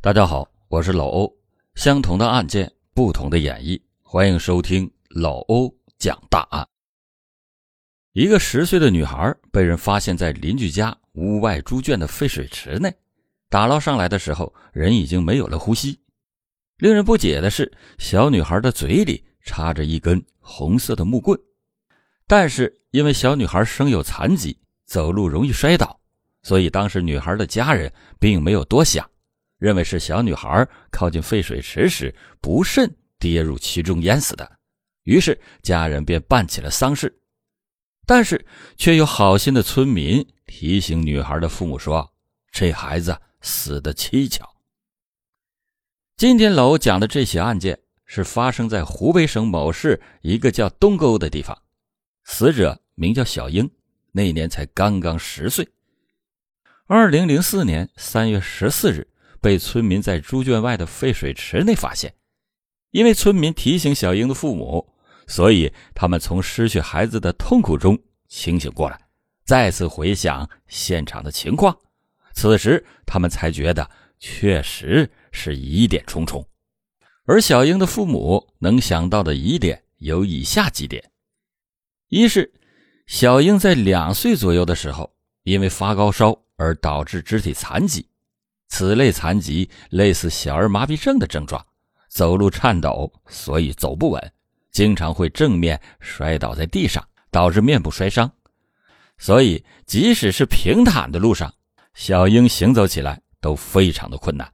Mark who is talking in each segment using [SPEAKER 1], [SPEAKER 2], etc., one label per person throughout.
[SPEAKER 1] 大家好，我是老欧。相同的案件，不同的演绎，欢迎收听老欧讲大案。一个十岁的女孩被人发现在邻居家屋外猪圈的废水池内，打捞上来的时候，人已经没有了呼吸。令人不解的是，小女孩的嘴里插着一根红色的木棍，但是因为小女孩生有残疾，走路容易摔倒，所以当时女孩的家人并没有多想。认为是小女孩靠近废水池时不慎跌入其中淹死的，于是家人便办起了丧事。但是却有好心的村民提醒女孩的父母说：“这孩子死的蹊跷。”今天老欧讲的这起案件是发生在湖北省某市一个叫东沟的地方，死者名叫小英，那年才刚刚十岁。二零零四年三月十四日。被村民在猪圈外的废水池内发现，因为村民提醒小英的父母，所以他们从失去孩子的痛苦中清醒过来，再次回想现场的情况。此时，他们才觉得确实是疑点重重。而小英的父母能想到的疑点有以下几点：一是小英在两岁左右的时候，因为发高烧而导致肢体残疾。此类残疾类似小儿麻痹症的症状，走路颤抖，所以走不稳，经常会正面摔倒在地上，导致面部摔伤。所以，即使是平坦的路上，小英行走起来都非常的困难。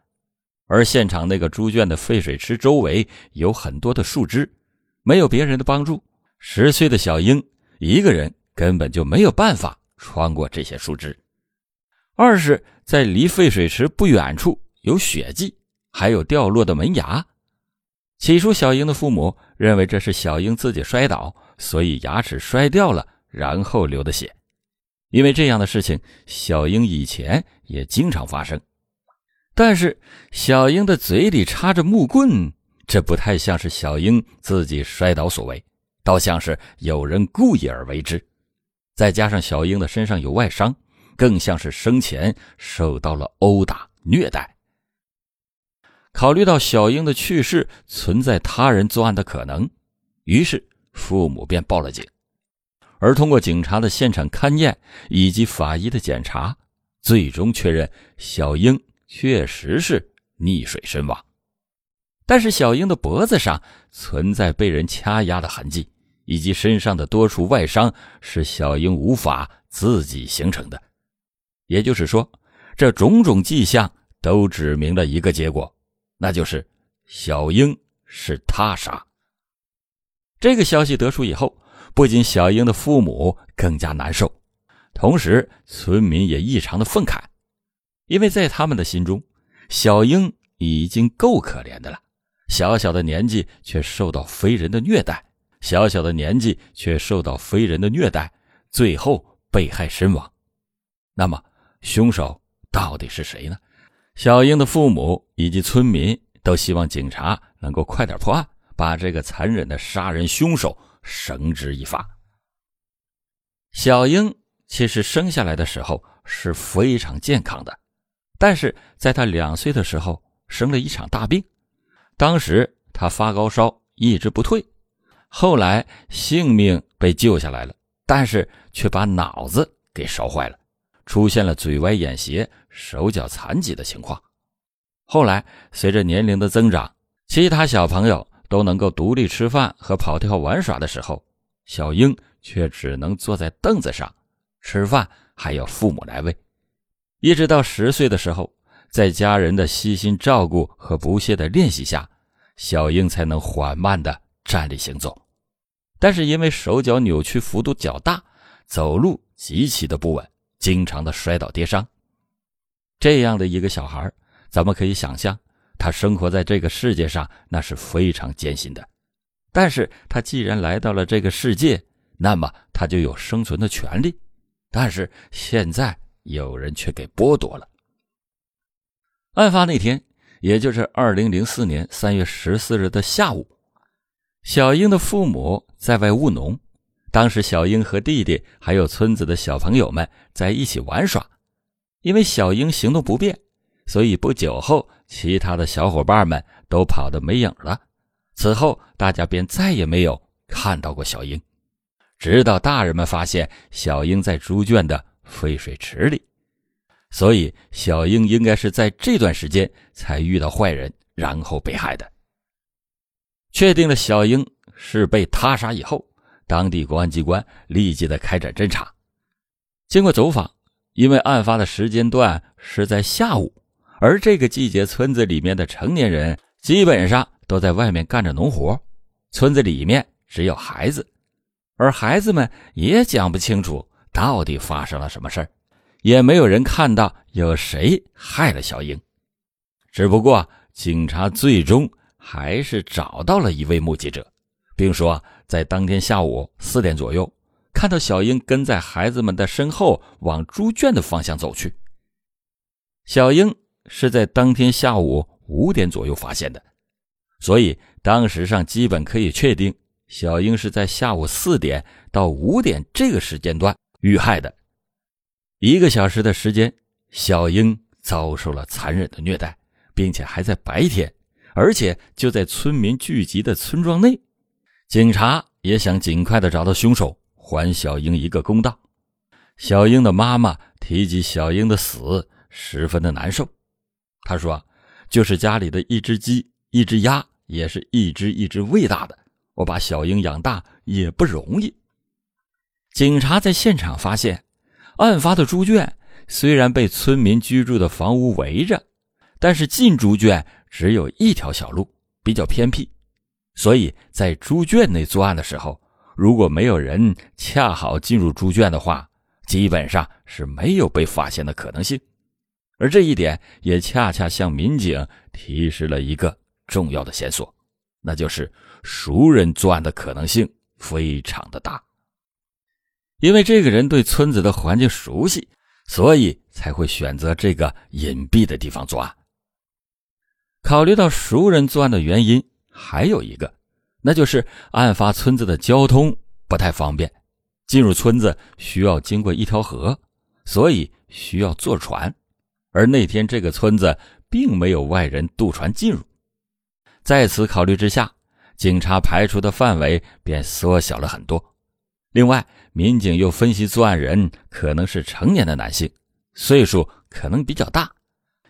[SPEAKER 1] 而现场那个猪圈的废水池周围有很多的树枝，没有别人的帮助，十岁的小英一个人根本就没有办法穿过这些树枝。二是，在离废水池不远处有血迹，还有掉落的门牙。起初，小英的父母认为这是小英自己摔倒，所以牙齿摔掉了，然后流的血。因为这样的事情，小英以前也经常发生。但是，小英的嘴里插着木棍，这不太像是小英自己摔倒所为，倒像是有人故意而为之。再加上小英的身上有外伤。更像是生前受到了殴打虐待。考虑到小英的去世存在他人作案的可能，于是父母便报了警。而通过警察的现场勘验以及法医的检查，最终确认小英确实是溺水身亡。但是小英的脖子上存在被人掐压的痕迹，以及身上的多处外伤是小英无法自己形成的。也就是说，这种种迹象都指明了一个结果，那就是小英是他杀。这个消息得出以后，不仅小英的父母更加难受，同时村民也异常的愤慨，因为在他们的心中，小英已经够可怜的了，小小的年纪却受到非人的虐待，小小的年纪却受到非人的虐待，最后被害身亡。那么。凶手到底是谁呢？小英的父母以及村民都希望警察能够快点破案，把这个残忍的杀人凶手绳之以法。小英其实生下来的时候是非常健康的，但是在她两岁的时候生了一场大病，当时她发高烧一直不退，后来性命被救下来了，但是却把脑子给烧坏了。出现了嘴歪眼斜、手脚残疾的情况。后来，随着年龄的增长，其他小朋友都能够独立吃饭和跑跳玩耍的时候，小英却只能坐在凳子上吃饭，还要父母来喂。一直到十岁的时候，在家人的悉心照顾和不懈的练习下，小英才能缓慢的站立行走。但是因为手脚扭曲幅度较大，走路极其的不稳。经常的摔倒跌伤，这样的一个小孩，咱们可以想象，他生活在这个世界上那是非常艰辛的。但是他既然来到了这个世界，那么他就有生存的权利。但是现在有人却给剥夺了。案发那天，也就是二零零四年三月十四日的下午，小英的父母在外务农。当时，小英和弟弟还有村子的小朋友们在一起玩耍。因为小英行动不便，所以不久后其他的小伙伴们都跑得没影了。此后，大家便再也没有看到过小英，直到大人们发现小英在猪圈的废水池里。所以，小英应该是在这段时间才遇到坏人，然后被害的。确定了小英是被他杀以后，当地公安机关立即的开展侦查。经过走访，因为案发的时间段是在下午，而这个季节村子里面的成年人基本上都在外面干着农活，村子里面只有孩子，而孩子们也讲不清楚到底发生了什么事。也没有人看到有谁害了小英，只不过警察最终还是找到了一位目击者，并说在当天下午四点左右，看到小英跟在孩子们的身后往猪圈的方向走去。小英是在当天下午五点左右发现的，所以当时上基本可以确定，小英是在下午四点到五点这个时间段遇害的。一个小时的时间，小英遭受了残忍的虐待，并且还在白天，而且就在村民聚集的村庄内。警察也想尽快的找到凶手，还小英一个公道。小英的妈妈提及小英的死，十分的难受。她说：“就是家里的一只鸡、一只鸭，也是一只一只喂大的。我把小英养大也不容易。”警察在现场发现。案发的猪圈虽然被村民居住的房屋围着，但是进猪圈只有一条小路，比较偏僻，所以在猪圈内作案的时候，如果没有人恰好进入猪圈的话，基本上是没有被发现的可能性。而这一点也恰恰向民警提示了一个重要的线索，那就是熟人作案的可能性非常的大。因为这个人对村子的环境熟悉，所以才会选择这个隐蔽的地方作案。考虑到熟人作案的原因，还有一个，那就是案发村子的交通不太方便，进入村子需要经过一条河，所以需要坐船。而那天这个村子并没有外人渡船进入，在此考虑之下，警察排除的范围便缩小了很多。另外，民警又分析作案人可能是成年的男性，岁数可能比较大，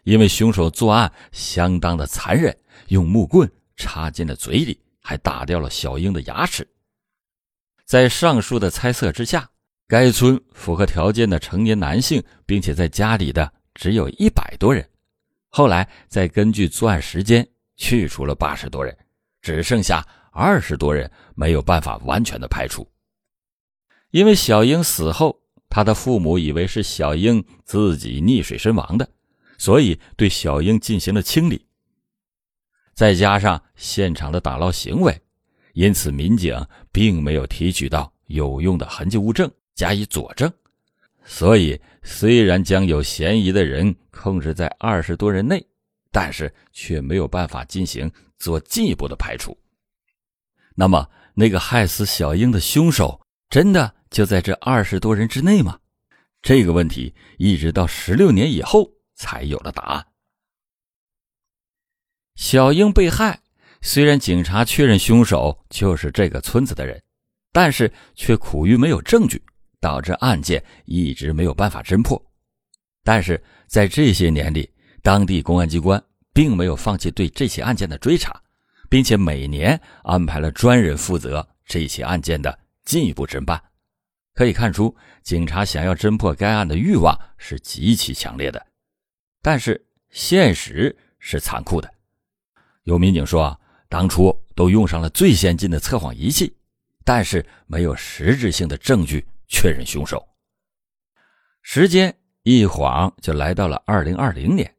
[SPEAKER 1] 因为凶手作案相当的残忍，用木棍插进了嘴里，还打掉了小英的牙齿。在上述的猜测之下，该村符合条件的成年男性，并且在家里的只有一百多人。后来再根据作案时间去除了八十多人，只剩下二十多人，没有办法完全的排除。因为小英死后，他的父母以为是小英自己溺水身亡的，所以对小英进行了清理。再加上现场的打捞行为，因此民警并没有提取到有用的痕迹物证加以佐证。所以，虽然将有嫌疑的人控制在二十多人内，但是却没有办法进行做进一步的排除。那么，那个害死小英的凶手真的？就在这二十多人之内吗？这个问题一直到十六年以后才有了答案。小英被害，虽然警察确认凶手就是这个村子的人，但是却苦于没有证据，导致案件一直没有办法侦破。但是在这些年里，当地公安机关并没有放弃对这起案件的追查，并且每年安排了专人负责这起案件的进一步侦办。可以看出，警察想要侦破该案的欲望是极其强烈的，但是现实是残酷的。有民警说，当初都用上了最先进的测谎仪器，但是没有实质性的证据确认凶手。时间一晃就来到了二零二零年，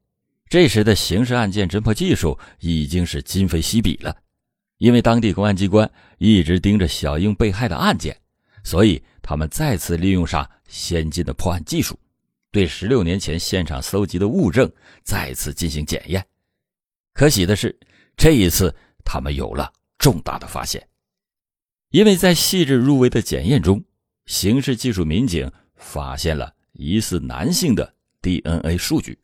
[SPEAKER 1] 这时的刑事案件侦破技术已经是今非昔比了，因为当地公安机关一直盯着小英被害的案件。所以，他们再次利用上先进的破案技术，对十六年前现场搜集的物证再次进行检验。可喜的是，这一次他们有了重大的发现，因为在细致入微的检验中，刑事技术民警发现了疑似男性的 DNA 数据。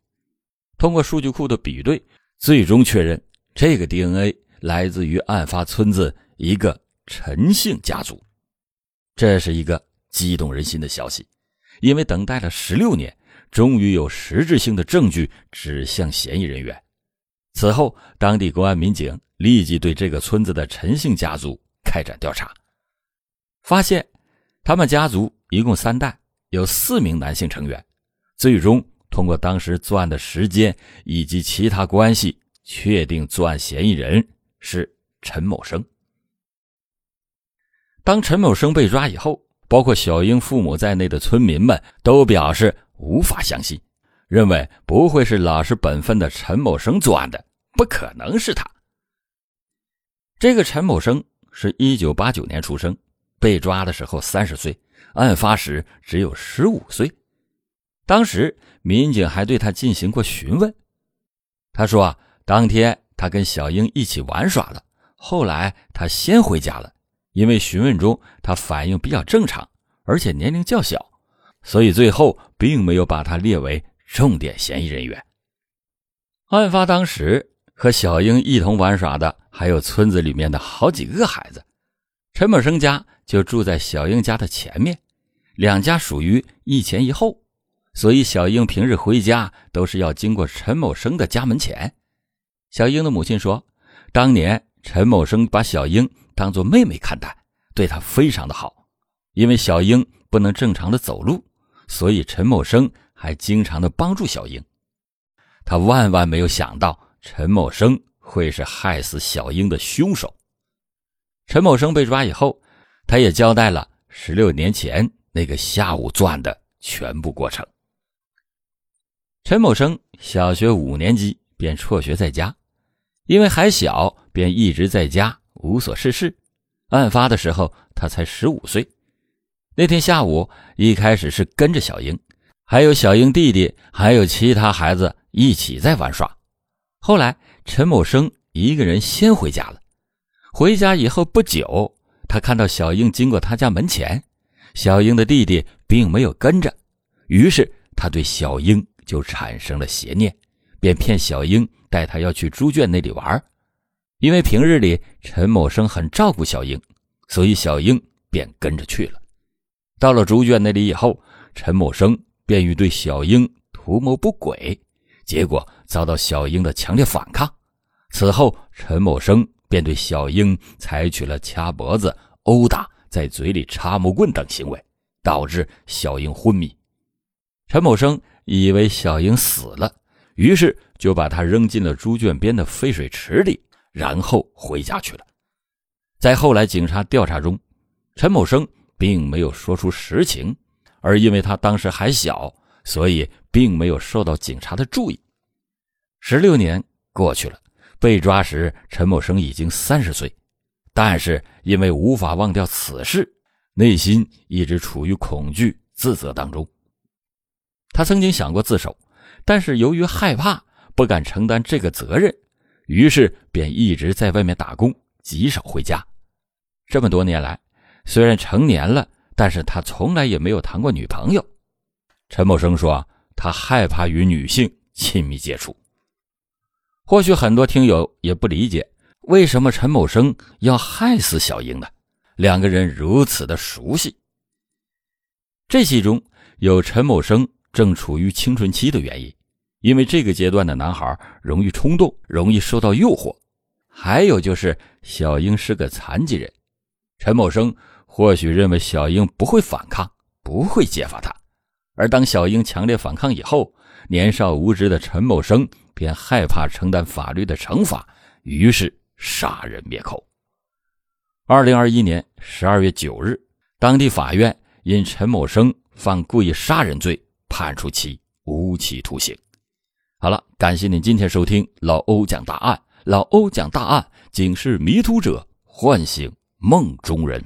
[SPEAKER 1] 通过数据库的比对，最终确认这个 DNA 来自于案发村子一个陈姓家族。这是一个激动人心的消息，因为等待了十六年，终于有实质性的证据指向嫌疑人员。此后，当地公安民警立即对这个村子的陈姓家族开展调查，发现他们家族一共三代，有四名男性成员。最终通过当时作案的时间以及其他关系，确定作案嫌疑人是陈某生。当陈某生被抓以后，包括小英父母在内的村民们都表示无法相信。认为不会是老实本分的陈某生作案的，不可能是他。这个陈某生是一九八九年出生，被抓的时候三十岁，案发时只有十五岁。当时民警还对他进行过询问，他说啊，当天他跟小英一起玩耍了，后来他先回家了。因为询问中他反应比较正常，而且年龄较小，所以最后并没有把他列为。重点嫌疑人员。案发当时和小英一同玩耍的还有村子里面的好几个孩子。陈某生家就住在小英家的前面，两家属于一前一后，所以小英平日回家都是要经过陈某生的家门前。小英的母亲说，当年陈某生把小英当做妹妹看待，对她非常的好。因为小英不能正常的走路，所以陈某生。还经常的帮助小英，他万万没有想到陈某生会是害死小英的凶手。陈某生被抓以后，他也交代了十六年前那个下午作案的全部过程。陈某生小学五年级便辍学在家，因为还小，便一直在家无所事事。案发的时候，他才十五岁。那天下午，一开始是跟着小英。还有小英弟弟，还有其他孩子一起在玩耍。后来，陈某生一个人先回家了。回家以后不久，他看到小英经过他家门前，小英的弟弟并没有跟着，于是他对小英就产生了邪念，便骗小英带他要去猪圈那里玩。因为平日里陈某生很照顾小英，所以小英便跟着去了。到了猪圈那里以后，陈某生。便欲对小英图谋不轨，结果遭到小英的强烈反抗。此后，陈某生便对小英采取了掐脖子、殴打、在嘴里插木棍等行为，导致小英昏迷。陈某生以为小英死了，于是就把她扔进了猪圈边的废水池里，然后回家去了。在后来警察调查中，陈某生并没有说出实情。而因为他当时还小，所以并没有受到警察的注意。十六年过去了，被抓时陈某生已经三十岁，但是因为无法忘掉此事，内心一直处于恐惧、自责当中。他曾经想过自首，但是由于害怕，不敢承担这个责任，于是便一直在外面打工，极少回家。这么多年来，虽然成年了。但是他从来也没有谈过女朋友。陈某生说：“他害怕与女性亲密接触。”或许很多听友也不理解，为什么陈某生要害死小英呢？两个人如此的熟悉。这其中有陈某生正处于青春期的原因，因为这个阶段的男孩容易冲动，容易受到诱惑；还有就是小英是个残疾人，陈某生。或许认为小英不会反抗，不会揭发他，而当小英强烈反抗以后，年少无知的陈某生便害怕承担法律的惩罚，于是杀人灭口。二零二一年十二月九日，当地法院因陈某生犯故意杀人罪，判处其无期徒刑。好了，感谢您今天收听老欧讲大案，老欧讲大案，警示迷途者，唤醒梦中人。